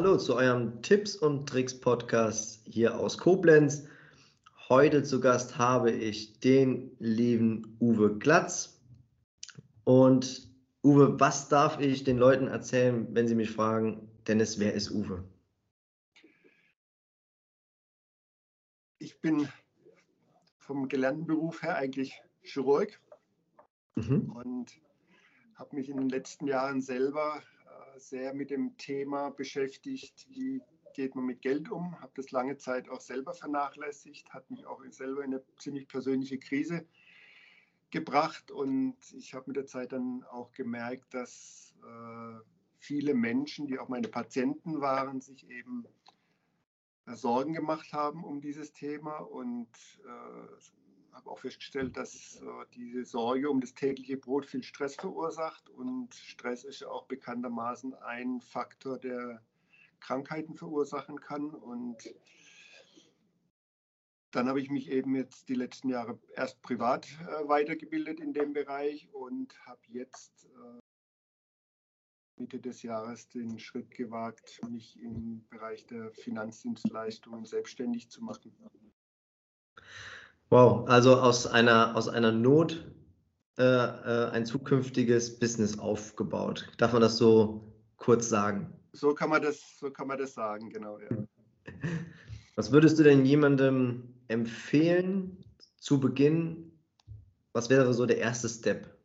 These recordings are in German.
Hallo zu eurem Tipps und Tricks Podcast hier aus Koblenz. Heute zu Gast habe ich den lieben Uwe Glatz. Und Uwe, was darf ich den Leuten erzählen, wenn sie mich fragen, Dennis, wer ist Uwe? Ich bin vom gelernten Beruf her eigentlich Chirurg mhm. und habe mich in den letzten Jahren selber sehr mit dem Thema beschäftigt, wie geht man mit Geld um. Habe das lange Zeit auch selber vernachlässigt, hat mich auch selber in eine ziemlich persönliche Krise gebracht und ich habe mit der Zeit dann auch gemerkt, dass äh, viele Menschen, die auch meine Patienten waren, sich eben äh, Sorgen gemacht haben um dieses Thema und äh, habe auch festgestellt, dass äh, diese Sorge um das tägliche Brot viel Stress verursacht und Stress ist auch bekanntermaßen ein Faktor, der Krankheiten verursachen kann und dann habe ich mich eben jetzt die letzten Jahre erst privat äh, weitergebildet in dem Bereich und habe jetzt äh, Mitte des Jahres den Schritt gewagt, mich im Bereich der Finanzdienstleistungen selbstständig zu machen. Wow, also aus einer, aus einer Not äh, äh, ein zukünftiges Business aufgebaut. Darf man das so kurz sagen? So kann man das, so kann man das sagen, genau. Ja. Was würdest du denn jemandem empfehlen zu Beginn? Was wäre so der erste Step?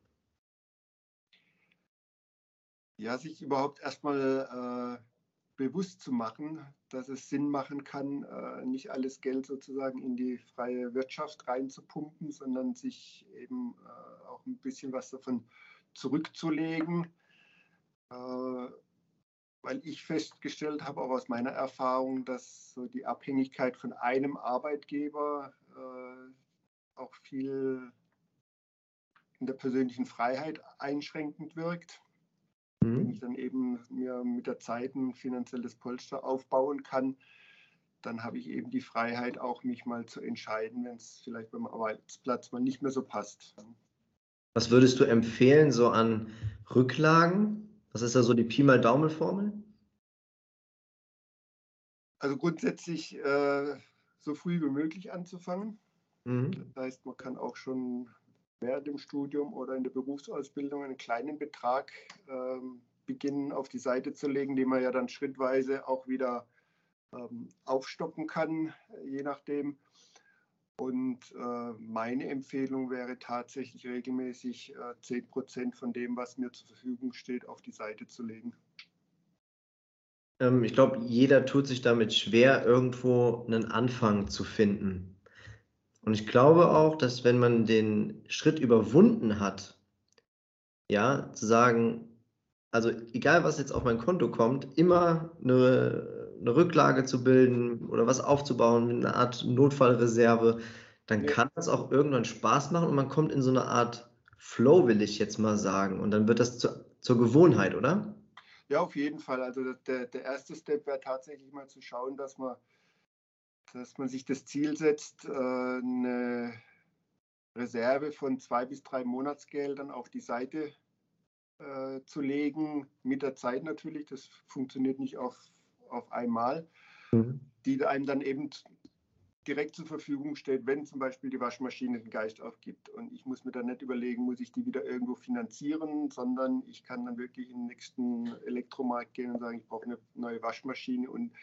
Ja, sich überhaupt erstmal äh, bewusst zu machen, dass es Sinn machen kann, äh, nicht alles Geld sozusagen in die freie Wirtschaft reinzupumpen, sondern sich eben äh, auch ein bisschen was davon zurückzulegen. Äh, weil ich festgestellt habe, auch aus meiner Erfahrung, dass so die Abhängigkeit von einem Arbeitgeber auch viel in der persönlichen Freiheit einschränkend wirkt. Mhm. Wenn ich dann eben mir mit der Zeit ein finanzielles Polster aufbauen kann, dann habe ich eben die Freiheit, auch mich mal zu entscheiden, wenn es vielleicht beim Arbeitsplatz mal nicht mehr so passt. Was würdest du empfehlen, so an Rücklagen? Was ist da so die Pi mal Daumen-Formel? Also grundsätzlich äh, so früh wie möglich anzufangen. Mhm. Das heißt, man kann auch schon während dem Studium oder in der Berufsausbildung einen kleinen Betrag ähm, beginnen auf die Seite zu legen, den man ja dann schrittweise auch wieder ähm, aufstocken kann, je nachdem. Und äh, meine Empfehlung wäre tatsächlich regelmäßig äh, 10 Prozent von dem, was mir zur Verfügung steht, auf die Seite zu legen. Ähm, ich glaube, jeder tut sich damit schwer, irgendwo einen Anfang zu finden. Und ich glaube auch, dass wenn man den Schritt überwunden hat, ja, zu sagen, also egal was jetzt auf mein Konto kommt, immer eine, eine Rücklage zu bilden oder was aufzubauen, eine Art Notfallreserve, dann ja. kann das auch irgendwann Spaß machen und man kommt in so eine Art Flow, will ich jetzt mal sagen. Und dann wird das zu, zur Gewohnheit, oder? Ja, auf jeden Fall. Also der, der erste Step wäre tatsächlich mal zu schauen, dass man dass man sich das Ziel setzt, äh, eine Reserve von zwei bis drei Monatsgeldern auf die Seite äh, zu legen, mit der Zeit natürlich. Das funktioniert nicht auf, auf einmal, mhm. die einem dann eben direkt zur Verfügung steht, wenn zum Beispiel die Waschmaschine den Geist aufgibt. Und ich muss mir dann nicht überlegen, muss ich die wieder irgendwo finanzieren, sondern ich kann dann wirklich in den nächsten Elektromarkt gehen und sagen, ich brauche eine neue Waschmaschine und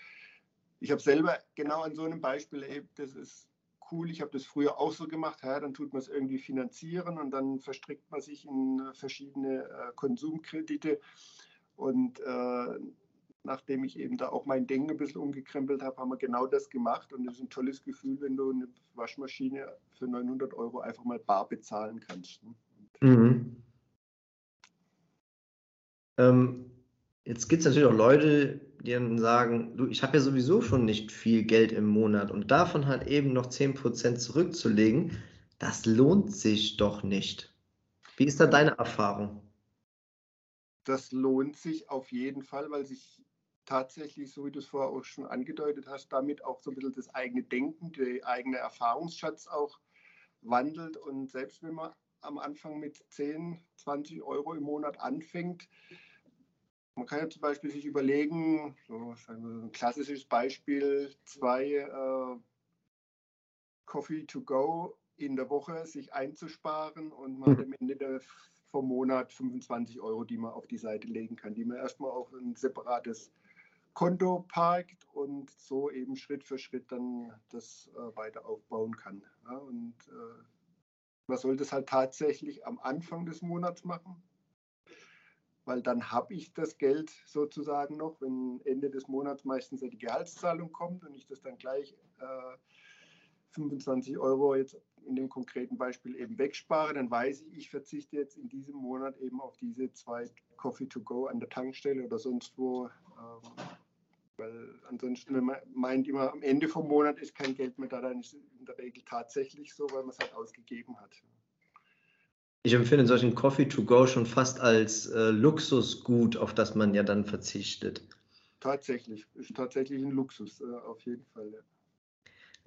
ich habe selber genau an so einem Beispiel erlebt, das ist cool, ich habe das früher auch so gemacht, ja, dann tut man es irgendwie finanzieren und dann verstrickt man sich in äh, verschiedene äh, Konsumkredite und äh, nachdem ich eben da auch mein Denken ein bisschen umgekrempelt habe, haben wir genau das gemacht und es ist ein tolles Gefühl, wenn du eine Waschmaschine für 900 Euro einfach mal bar bezahlen kannst. Ne? Mhm. Ähm, Jetzt gibt es natürlich auch Leute, die dann sagen, du, ich habe ja sowieso schon nicht viel Geld im Monat und davon halt eben noch 10% zurückzulegen, das lohnt sich doch nicht. Wie ist da deine Erfahrung? Das lohnt sich auf jeden Fall, weil sich tatsächlich, so wie du es vorher auch schon angedeutet hast, damit auch so ein bisschen das eigene Denken, der eigene Erfahrungsschatz auch wandelt. Und selbst wenn man am Anfang mit 10, 20 Euro im Monat anfängt, Man kann ja zum Beispiel sich überlegen, so ein klassisches Beispiel, zwei äh, Coffee to go in der Woche sich einzusparen und man hat am Ende der, vom Monat 25 Euro, die man auf die Seite legen kann, die man erstmal auf ein separates Konto parkt und so eben Schritt für Schritt dann das äh, weiter aufbauen kann. Ja, und äh, man sollte es halt tatsächlich am Anfang des Monats machen, weil dann habe ich das Geld sozusagen noch, wenn Ende des Monats meistens die Gehaltszahlung kommt und ich das dann gleich äh, 25 Euro jetzt in dem konkreten Beispiel eben wegspare, dann weiß ich, ich verzichte jetzt in diesem Monat eben auf diese zwei Coffee to go an der Tankstelle oder sonst wo. Ähm, weil ansonsten, wenn man meint immer, am Ende vom Monat ist kein Geld mehr da, dann ist es in der Regel tatsächlich so, weil man es halt ausgegeben hat. Ich empfinde solchen Coffee to go schon fast als äh, Luxusgut, auf das man ja dann verzichtet. Tatsächlich, ist tatsächlich ein Luxus, äh, auf jeden Fall. Ja.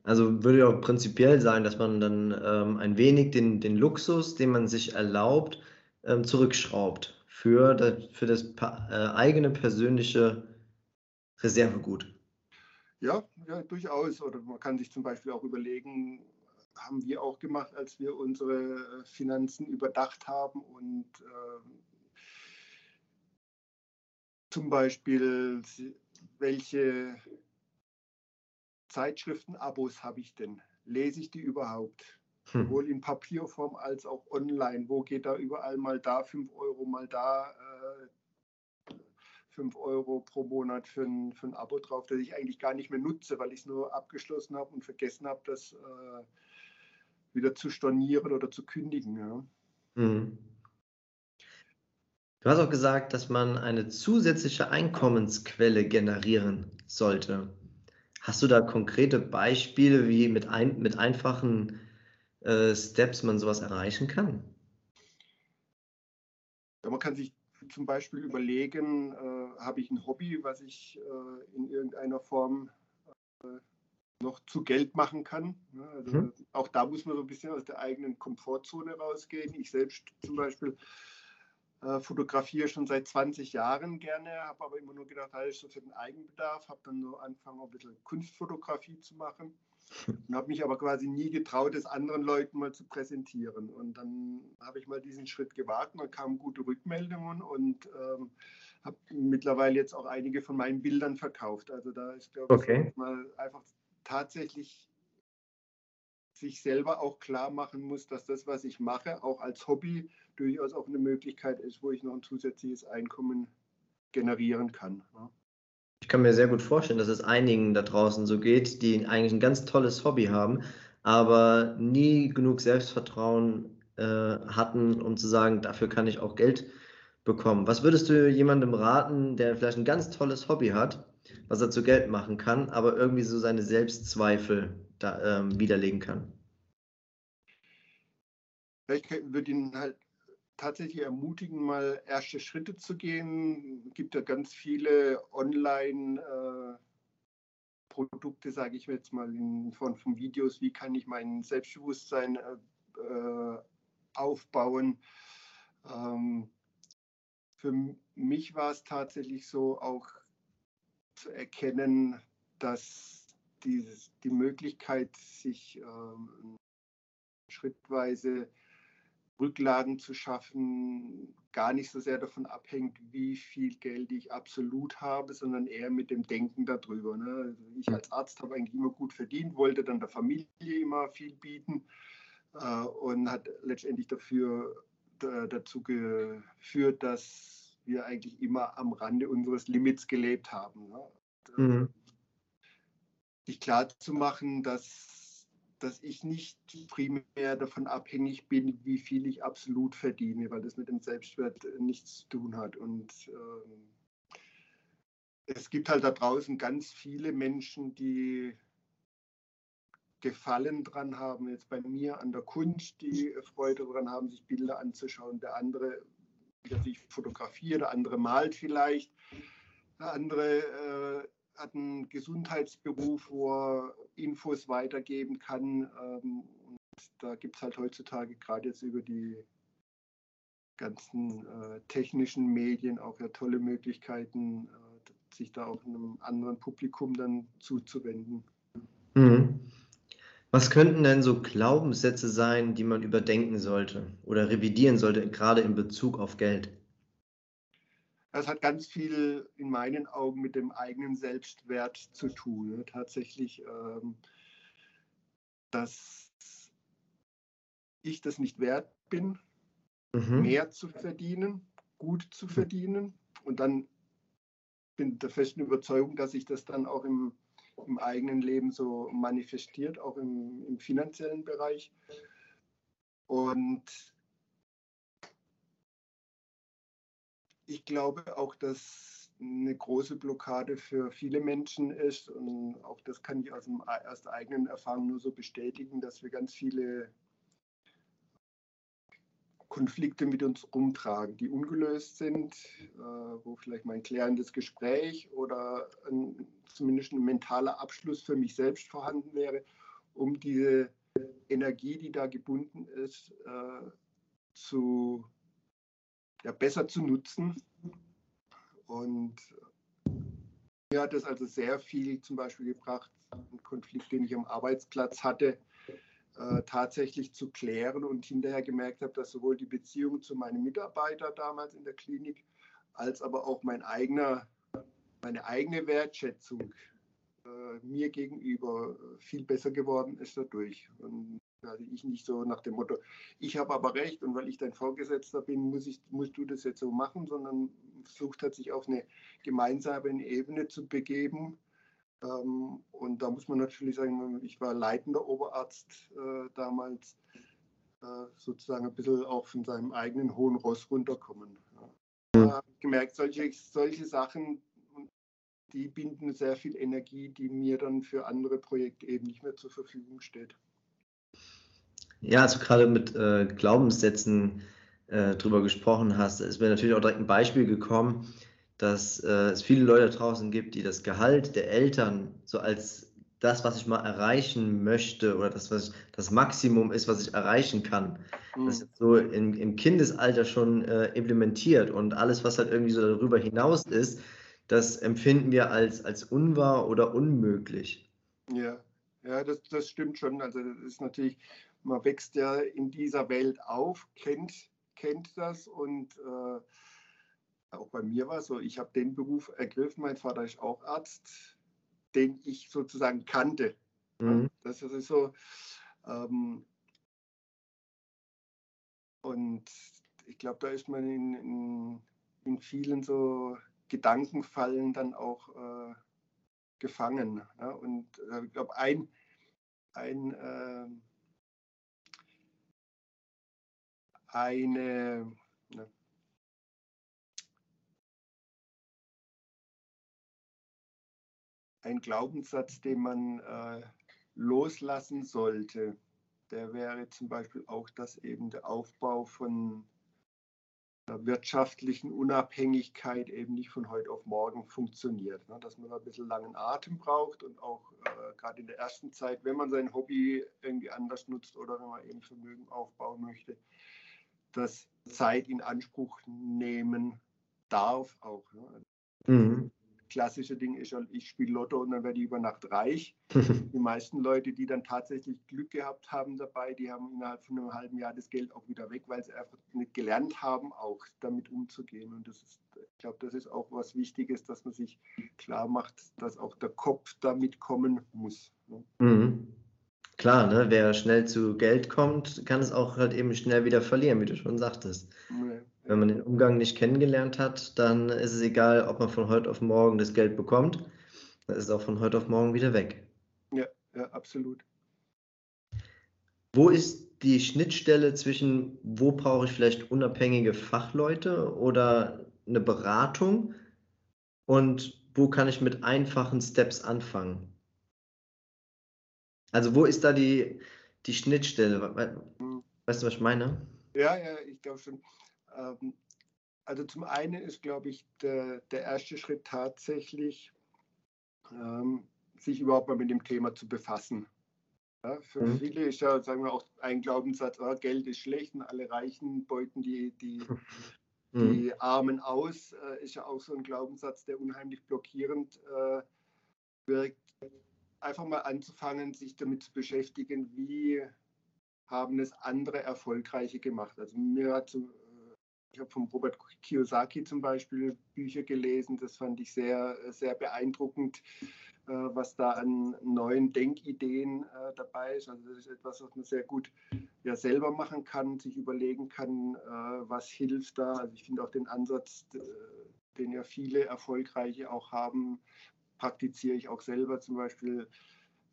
Also würde ja auch prinzipiell sein, dass man dann ähm, ein wenig den, den Luxus, den man sich erlaubt, ähm, zurückschraubt für das, für das äh, eigene persönliche Reservegut. Ja, ja, durchaus. Oder man kann sich zum Beispiel auch überlegen, haben wir auch gemacht, als wir unsere Finanzen überdacht haben und äh, zum Beispiel, welche Zeitschriften-Abos habe ich denn? Lese ich die überhaupt? Hm. Sowohl in Papierform als auch online. Wo geht da überall mal da 5 Euro, mal da äh, 5 Euro pro Monat für ein, für ein Abo drauf, das ich eigentlich gar nicht mehr nutze, weil ich es nur abgeschlossen habe und vergessen habe, das äh, wieder zu stornieren oder zu kündigen. Ja. Hm. Du hast auch gesagt, dass man eine zusätzliche Einkommensquelle generieren sollte. Hast du da konkrete Beispiele, wie mit, ein, mit einfachen äh, Steps man sowas erreichen kann? Ja, man kann sich zum Beispiel überlegen, äh, habe ich ein Hobby, was ich äh, in irgendeiner Form äh, noch zu Geld machen kann. Also mhm. Auch da muss man so ein bisschen aus der eigenen Komfortzone rausgehen. Ich selbst zum Beispiel äh, fotografiere schon seit 20 Jahren gerne, habe aber immer nur gedacht, ist so für den Eigenbedarf, habe dann so angefangen, ein bisschen Kunstfotografie zu machen und habe mich aber quasi nie getraut, es anderen Leuten mal zu präsentieren. Und dann habe ich mal diesen Schritt gewagt, und dann kamen gute Rückmeldungen und ähm, habe mittlerweile jetzt auch einige von meinen Bildern verkauft. Also da ist, glaube ich, okay. mal einfach tatsächlich sich selber auch klar machen muss, dass das, was ich mache, auch als Hobby durchaus auch eine Möglichkeit ist, wo ich noch ein zusätzliches Einkommen generieren kann. Ich kann mir sehr gut vorstellen, dass es einigen da draußen so geht, die eigentlich ein ganz tolles Hobby haben, aber nie genug Selbstvertrauen äh, hatten, um zu sagen, dafür kann ich auch Geld bekommen. Was würdest du jemandem raten, der vielleicht ein ganz tolles Hobby hat, was er zu Geld machen kann, aber irgendwie so seine Selbstzweifel da, ähm, widerlegen kann? Ich würde ihn halt tatsächlich ermutigen, mal erste Schritte zu gehen. Es gibt ja ganz viele Online-Produkte, äh, sage ich jetzt mal, in Form von Videos. Wie kann ich mein Selbstbewusstsein äh, äh, aufbauen? Ähm, für mich war es tatsächlich so, auch zu erkennen, dass dieses, die Möglichkeit, sich ähm, schrittweise Rücklagen zu schaffen, gar nicht so sehr davon abhängt, wie viel Geld ich absolut habe, sondern eher mit dem Denken darüber. Ne? Also ich als Arzt habe eigentlich immer gut verdient, wollte dann der Familie immer viel bieten äh, und hat letztendlich dafür da, dazu geführt, dass wir eigentlich immer am Rande unseres Limits gelebt haben. Ne? Äh, mhm. Sich klar zu machen, dass dass ich nicht primär davon abhängig bin, wie viel ich absolut verdiene, weil das mit dem Selbstwert äh, nichts zu tun hat. Und äh, es gibt halt da draußen ganz viele Menschen, die Gefallen dran haben, jetzt bei mir an der Kunst, die Freude daran haben, sich Bilder anzuschauen. Der andere, der sich fotografiert, der andere malt vielleicht, der andere äh, hat einen Gesundheitsberuf, wo er Infos weitergeben kann. Ähm, und da gibt es halt heutzutage gerade jetzt über die ganzen äh, technischen Medien auch ja tolle Möglichkeiten, äh, sich da auch einem anderen Publikum dann zuzuwenden. Mhm. Was könnten denn so Glaubenssätze sein, die man überdenken sollte oder revidieren sollte, gerade in Bezug auf Geld? Das hat ganz viel in meinen Augen mit dem eigenen Selbstwert zu tun. Tatsächlich, ähm, dass ich das nicht wert bin, mhm. mehr zu verdienen, gut zu verdienen. Und dann bin ich der festen Überzeugung, dass sich das dann auch im, im eigenen Leben so manifestiert, auch im, im finanziellen Bereich. Und ich glaube auch, dass eine große Blockade für viele Menschen ist und auch das kann ich aus, dem, aus der eigenen Erfahrung nur so bestätigen, dass wir ganz viele Konflikte mit uns rumtragen, die ungelöst sind, äh, wo vielleicht mein klärendes Gespräch oder ein, zumindest ein mentaler Abschluss für mich selbst vorhanden wäre, um diese Energie, die da gebunden ist, äh, zu, ja, besser zu nutzen. Und mir hat es also sehr viel zum Beispiel gebracht, einen Konflikt, den ich am Arbeitsplatz hatte, äh, tatsächlich zu klären und hinterher gemerkt habe, dass sowohl die Beziehung zu meinem Mitarbeiter damals in der Klinik als aber auch mein eigener, meine eigene Wertschätzung äh, mir gegenüber viel besser geworden ist dadurch. Und also ich nicht so nach dem Motto, ich habe aber recht und weil ich dein Vorgesetzter bin, muss ich, musst du das jetzt so machen, sondern versucht hat, sich auf eine gemeinsame Ebene zu begeben und da muss man natürlich sagen, ich war leitender Oberarzt äh, damals, äh, sozusagen ein bisschen auch von seinem eigenen hohen Ross runterkommen. Ja. Da habe ich gemerkt, solche, solche Sachen, die binden sehr viel Energie, die mir dann für andere Projekte eben nicht mehr zur Verfügung steht. Ja, also gerade mit äh, Glaubenssätzen äh, drüber gesprochen hast, ist mir natürlich auch direkt ein Beispiel gekommen dass äh, es viele Leute draußen gibt, die das Gehalt der Eltern so als das, was ich mal erreichen möchte oder das, was ich, das Maximum ist, was ich erreichen kann, mhm. das ist so in, im Kindesalter schon äh, implementiert und alles, was halt irgendwie so darüber hinaus ist, das empfinden wir als, als unwahr oder unmöglich. Ja, ja das, das stimmt schon. Also das ist natürlich, man wächst ja in dieser Welt auf, kennt, kennt das und äh, auch bei mir war so, ich habe den Beruf ergriffen, mein Vater ist auch Arzt, den ich sozusagen kannte. Mhm. Das ist so. Ähm, und ich glaube, da ist man in, in, in, vielen so Gedankenfallen dann auch äh, gefangen. Ja? Und äh, ich glaube, ein, ein äh, eine, ein Glaubenssatz, den man äh, loslassen sollte, der wäre zum Beispiel auch, dass eben der Aufbau von einer wirtschaftlichen Unabhängigkeit eben nicht von heute auf morgen funktioniert. Ne? Dass man ein bisschen langen Atem braucht und auch äh, gerade in der ersten Zeit, wenn man sein Hobby irgendwie anders nutzt oder wenn man eben Vermögen aufbauen möchte, dass Zeit in Anspruch nehmen darf auch. Ne? Mhm klassische Ding ist, ich spiele Lotto und dann werde ich über Nacht reich. die meisten Leute, die dann tatsächlich Glück gehabt haben dabei, die haben innerhalb von einem halben Jahr das Geld auch wieder weg, weil sie einfach nicht gelernt haben, auch damit umzugehen. Und das ist, ich glaube, das ist auch was Wichtiges, dass man sich klar macht, dass auch der Kopf damit kommen muss. Ne? Mhm. Klar, ne? wer schnell zu Geld kommt, kann es auch halt eben schnell wieder verlieren, wie du schon sagtest. Nee. Wenn man den Umgang nicht kennengelernt hat, dann ist es egal, ob man von heute auf morgen das Geld bekommt. Dann ist es auch von heute auf morgen wieder weg. Ja, ja, absolut. Wo ist die Schnittstelle zwischen, wo brauche ich vielleicht unabhängige Fachleute oder eine Beratung und wo kann ich mit einfachen Steps anfangen? Also wo ist da die, die Schnittstelle? Hm. Weißt du, was ich meine? Ja, ja, ich glaube schon. Ähm, also zum einen ist, glaube ich, der, der erste Schritt tatsächlich, ähm, sich überhaupt mal mit dem Thema zu befassen. Ja, für mhm. viele ist ja, sagen wir auch ein Glaubenssatz, oh, Geld ist schlecht und alle Reichen beuten die, die, mhm. die Armen aus, äh, ist ja auch so ein Glaubenssatz, der unheimlich blockierend äh, wirkt. Einfach mal anzufangen, sich damit zu beschäftigen, wie haben es andere Erfolgreiche gemacht. Also mir hat so, äh, ich habe von Robert Kiyosaki zum Beispiel Bücher gelesen, das fand ich sehr, sehr beeindruckend äh, was da an neuen Denkideen äh, dabei ist. Also das ist etwas, was man sehr gut ja selber machen kann, sich überlegen kann, äh, was hilft da. Also ich finde auch den Ansatz, den ja viele Erfolgreiche auch haben, praktiziere ich auch selber zum Beispiel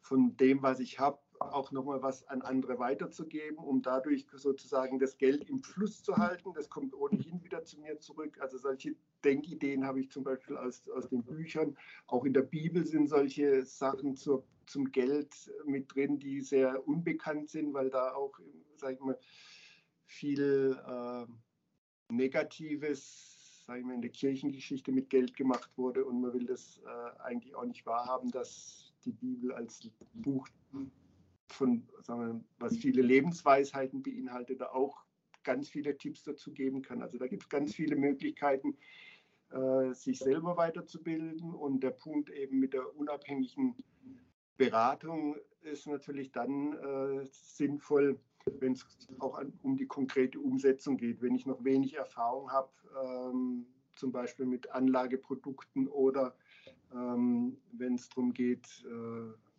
von dem, was ich habe, auch nochmal was an andere weiterzugeben, um dadurch sozusagen das Geld im Fluss zu halten. Das kommt ohnehin wieder zu mir zurück. Also solche Denkideen habe ich zum Beispiel aus, aus den Büchern. Auch in der Bibel sind solche Sachen zur, zum Geld mit drin, die sehr unbekannt sind, weil da auch, sage ich mal, viel äh, Negatives, sage ich mal, in der Kirchengeschichte mit Geld gemacht wurde und man will das äh, eigentlich auch nicht wahrhaben, dass die Bibel als Buch von, wir, was viele Lebensweisheiten beinhaltet, auch ganz viele Tipps dazu geben kann. Also da gibt es ganz viele Möglichkeiten, äh, sich selber weiterzubilden. Und der Punkt eben mit der unabhängigen Beratung ist natürlich dann äh, sinnvoll, wenn es auch an, um die konkrete Umsetzung geht. Wenn ich noch wenig Erfahrung habe, ähm, zum Beispiel mit Anlageprodukten oder ähm, wenn es darum geht, äh,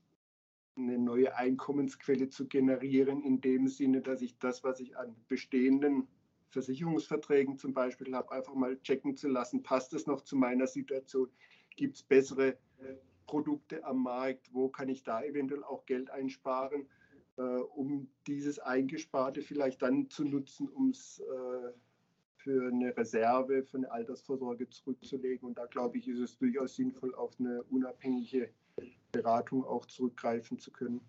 eine neue Einkommensquelle zu generieren, in dem Sinne, dass ich das, was ich an bestehenden Versicherungsverträgen zum Beispiel habe, einfach mal checken zu lassen, passt es noch zu meiner Situation, gibt es bessere Produkte am Markt, wo kann ich da eventuell auch Geld einsparen, äh, um dieses Eingesparte vielleicht dann zu nutzen, um es äh, für eine Reserve, für eine Altersvorsorge zurückzulegen. Und da glaube ich, ist es durchaus sinnvoll, auf eine unabhängige Beratung auch zurückgreifen zu können.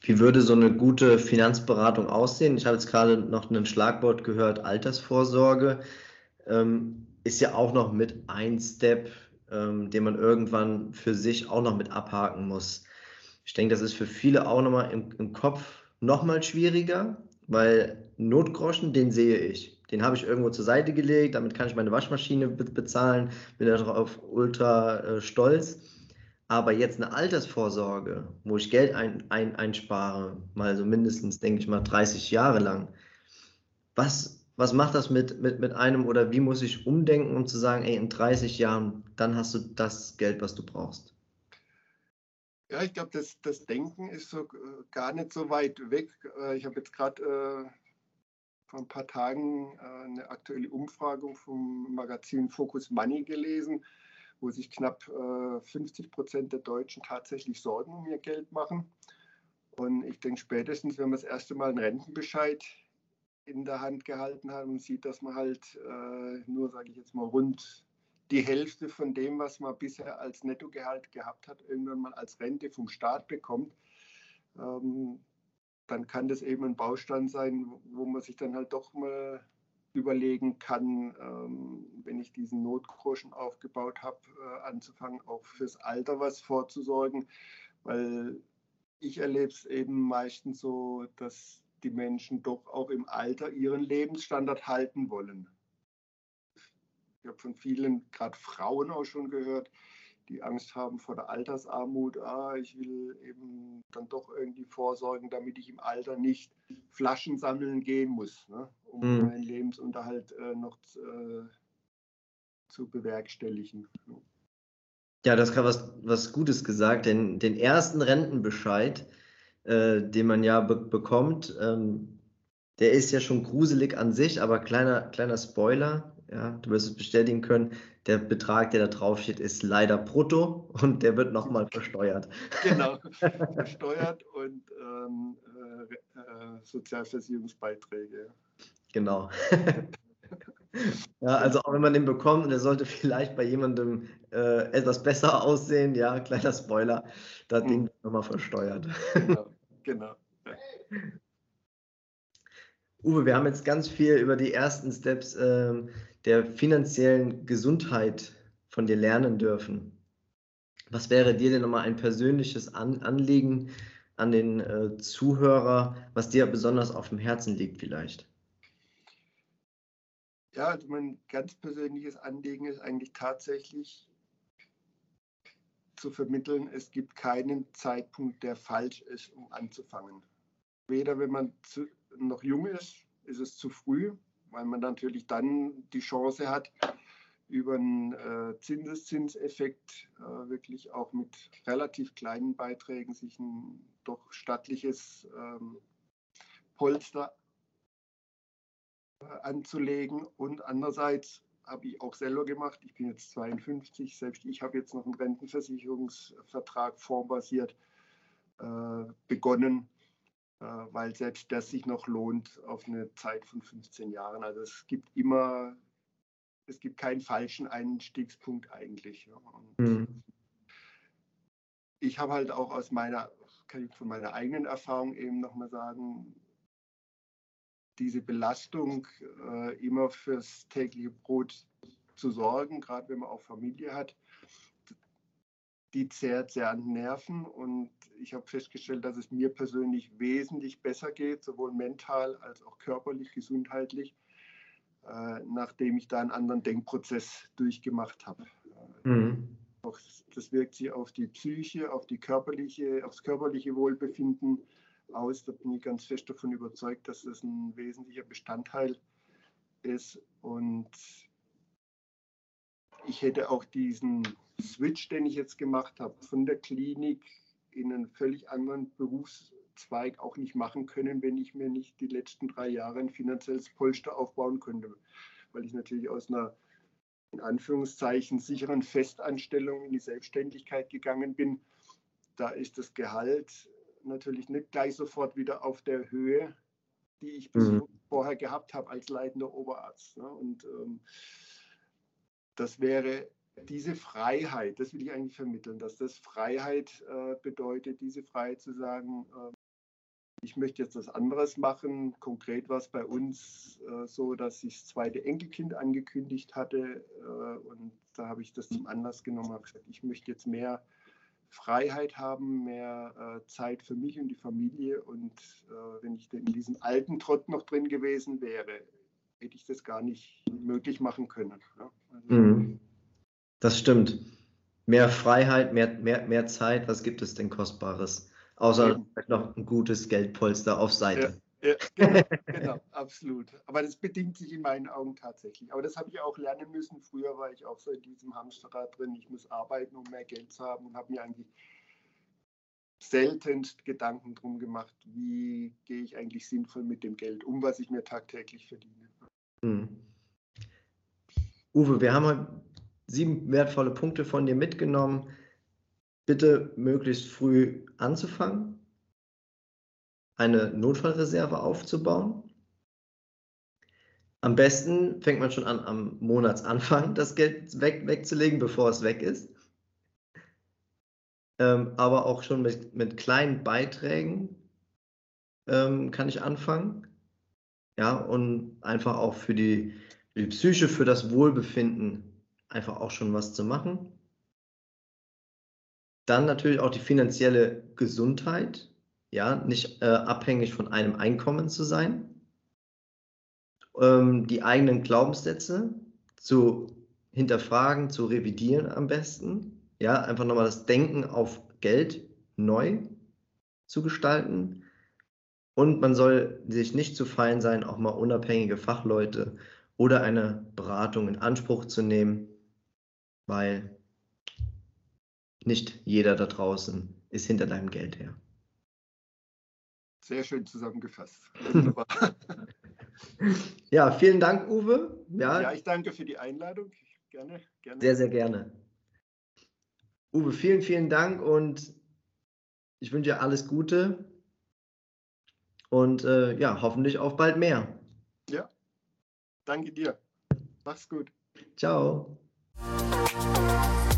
Wie würde so eine gute Finanzberatung aussehen? Ich habe jetzt gerade noch ein Schlagwort gehört, Altersvorsorge. Ähm, ist ja auch noch mit ein Step, ähm, den man irgendwann für sich auch noch mit abhaken muss. Ich denke, das ist für viele auch nochmal im, im Kopf nochmal schwieriger, weil Notgroschen, den sehe ich. Den habe ich irgendwo zur Seite gelegt, damit kann ich meine Waschmaschine bezahlen, bin darauf ultra äh, stolz. Aber jetzt eine Altersvorsorge, wo ich Geld ein, ein, einspare, mal so mindestens, denke ich mal, 30 Jahre lang, was, was macht das mit, mit, mit einem oder wie muss ich umdenken, um zu sagen, ey, in 30 Jahren, dann hast du das Geld, was du brauchst? Ja, ich glaube, das, das Denken ist so äh, gar nicht so weit weg. Äh, ich habe jetzt gerade äh, vor ein paar Tagen äh, eine aktuelle Umfrage vom Magazin Focus Money gelesen wo sich knapp äh, 50 Prozent der Deutschen tatsächlich Sorgen um ihr Geld machen. Und ich denke, spätestens, wenn wir das erste Mal einen Rentenbescheid in der Hand gehalten haben und sieht, dass man halt äh, nur, sage ich jetzt mal, rund die Hälfte von dem, was man bisher als Nettogehalt gehabt hat, irgendwann mal als Rente vom Staat bekommt, ähm, dann kann das eben ein Baustein sein, wo man sich dann halt doch mal überlegen kann, ähm, wenn ich diesen Notgroschen aufgebaut habe, äh, anzufangen, auch fürs Alter was vorzusorgen, weil ich erlebe es eben meistens so, dass die Menschen doch auch im Alter ihren Lebensstandard halten wollen. Ich habe von vielen, gerade Frauen auch schon gehört, die Angst haben vor der Altersarmut. Ah, ich will eben dann doch irgendwie vorsorgen, damit ich im Alter nicht Flaschen sammeln gehen muss, ne, um mhm. meinen Lebensunterhalt äh, noch äh, zu bewerkstelligen. Ja, das kann was, was Gutes gesagt. Den, den ersten Rentenbescheid, äh, den man ja be bekommt, ähm, der ist ja schon gruselig an sich, aber kleiner, kleiner Spoiler, ja, du wirst es bestätigen können, der Betrag, der da drauf steht, ist leider brutto und der wird nochmal versteuert. Genau, versteuert und ähm, äh, äh, Sozialversicherungsbeiträge. Genau. ja, also auch wenn man den bekommt, der sollte vielleicht bei jemandem äh, etwas besser aussehen, ja, kleiner Spoiler, das hm. Ding nochmal versteuert. Genau, genau. Uwe, wir haben jetzt ganz viel über die ersten Steps ähm, der finanziellen Gesundheit von dir lernen dürfen. Was wäre dir denn nochmal ein persönliches An Anliegen, an den äh, Zuhörer, was dir besonders auf dem Herzen liegt vielleicht? Ja, also mein ganz persönliches Anliegen ist eigentlich tatsächlich zu vermitteln, es gibt keinen Zeitpunkt, der falsch ist, um anzufangen. Weder wenn man zu, noch jung ist, ist es zu früh, weil man natürlich dann die Chance hat, über einen äh, Zinseszinseffekt äh, wirklich auch mit relativ kleinen Beiträgen sich ein doch stattliches ähm, Polster äh, anzulegen. Und andererseits habe ich auch selber gemacht. Ich bin jetzt 52, selbst ich habe jetzt noch einen Rentenversicherungsvertrag formbasiert äh, begonnen, weil selbst das sich noch lohnt auf eine Zeit von 15 Jahren. Also es gibt immer, es gibt keinen falschen Einstiegspunkt eigentlich. Mhm. Ich habe halt auch aus meiner, kann ich von meiner eigenen Erfahrung eben nochmal sagen, diese Belastung, äh, immer fürs tägliche Brot zu sorgen, gerade wenn man auch Familie hat, die zehrt sehr an Nerven. Und ich habe festgestellt, dass es mir persönlich wesentlich besser geht, sowohl mental als auch körperlich, gesundheitlich, äh, nachdem ich da einen anderen Denkprozess durchgemacht habe. Mhm. das wirkt sich auf die Psyche, auf die körperliche, aufs körperliche Wohlbefinden aus. Da bin ich ganz fest davon überzeugt, dass es ein wesentlicher Bestandteil ist. Und ich hätte auch diesen Switch, den ich jetzt gemacht habe, von der Klinik in einen völlig anderen Berufszweig auch nicht machen können, wenn ich mir nicht die letzten drei Jahre ein finanzielles Polster aufbauen könnte. Weil ich natürlich aus einer in Anführungszeichen sicheren Festanstellung in die Selbstständigkeit gegangen bin. Da ist das Gehalt natürlich nicht gleich sofort wieder auf der Höhe, die ich mhm. vorher gehabt habe als leitender Oberarzt. Ne? Und ähm, das wäre diese Freiheit, das will ich eigentlich vermitteln, dass das Freiheit äh, bedeutet, diese Freiheit zu sagen, äh, ich möchte jetzt was anderes machen. Konkret war es bei uns äh, so, dass ich das zweite Enkelkind angekündigt hatte äh, und da habe ich das zum Anlass genommen, habe gesagt, ich möchte jetzt mehr Freiheit haben, mehr äh, Zeit für mich und die Familie. Und äh, wenn ich in diesem alten Trott noch drin gewesen wäre, hätte ich das gar nicht möglich machen können. Ja? Also, mhm. Das stimmt. Mehr Freiheit, mehr, mehr, mehr Zeit, was gibt es denn Kostbares? Außer noch ein gutes Geldpolster auf Seite. Ja, genau, genau, absolut. Aber das bedingt sich in meinen Augen tatsächlich. Aber das habe ich auch lernen müssen. Früher war ich auch so in diesem Hamsterrad drin. Ich muss arbeiten, um mehr Geld zu haben und habe mir eigentlich seltenst Gedanken drum gemacht, wie gehe ich eigentlich sinnvoll mit dem Geld um, was ich mir tagtäglich verdiene. Hm. Uwe, wir haben sieben wertvolle Punkte von dir mitgenommen. Bitte möglichst früh anzufangen, eine Notfallreserve aufzubauen. Am besten fängt man schon an, am Monatsanfang das Geld weg, wegzulegen, bevor es weg ist. Ähm, aber auch schon mit, mit kleinen Beiträgen ähm, kann ich anfangen. Ja, und einfach auch für die, für die Psyche, für das Wohlbefinden einfach auch schon was zu machen. Dann natürlich auch die finanzielle Gesundheit ja, nicht äh, abhängig von einem Einkommen zu sein, ähm, die eigenen Glaubenssätze zu hinterfragen, zu revidieren am besten, ja, einfach nochmal das Denken auf Geld neu zu gestalten. Und man soll sich nicht zu fein sein, auch mal unabhängige Fachleute oder eine Beratung in Anspruch zu nehmen, weil nicht jeder da draußen ist hinter deinem Geld her. Sehr schön zusammengefasst. ja, vielen Dank, Uwe. Ja, ja, ich danke für die Einladung. Gerne, gerne. Sehr, sehr gerne. Uwe, vielen, vielen Dank und ich wünsche dir alles Gute und äh, ja, hoffentlich auf bald mehr. Ja, danke dir. Mach's gut. Ciao. Thank you.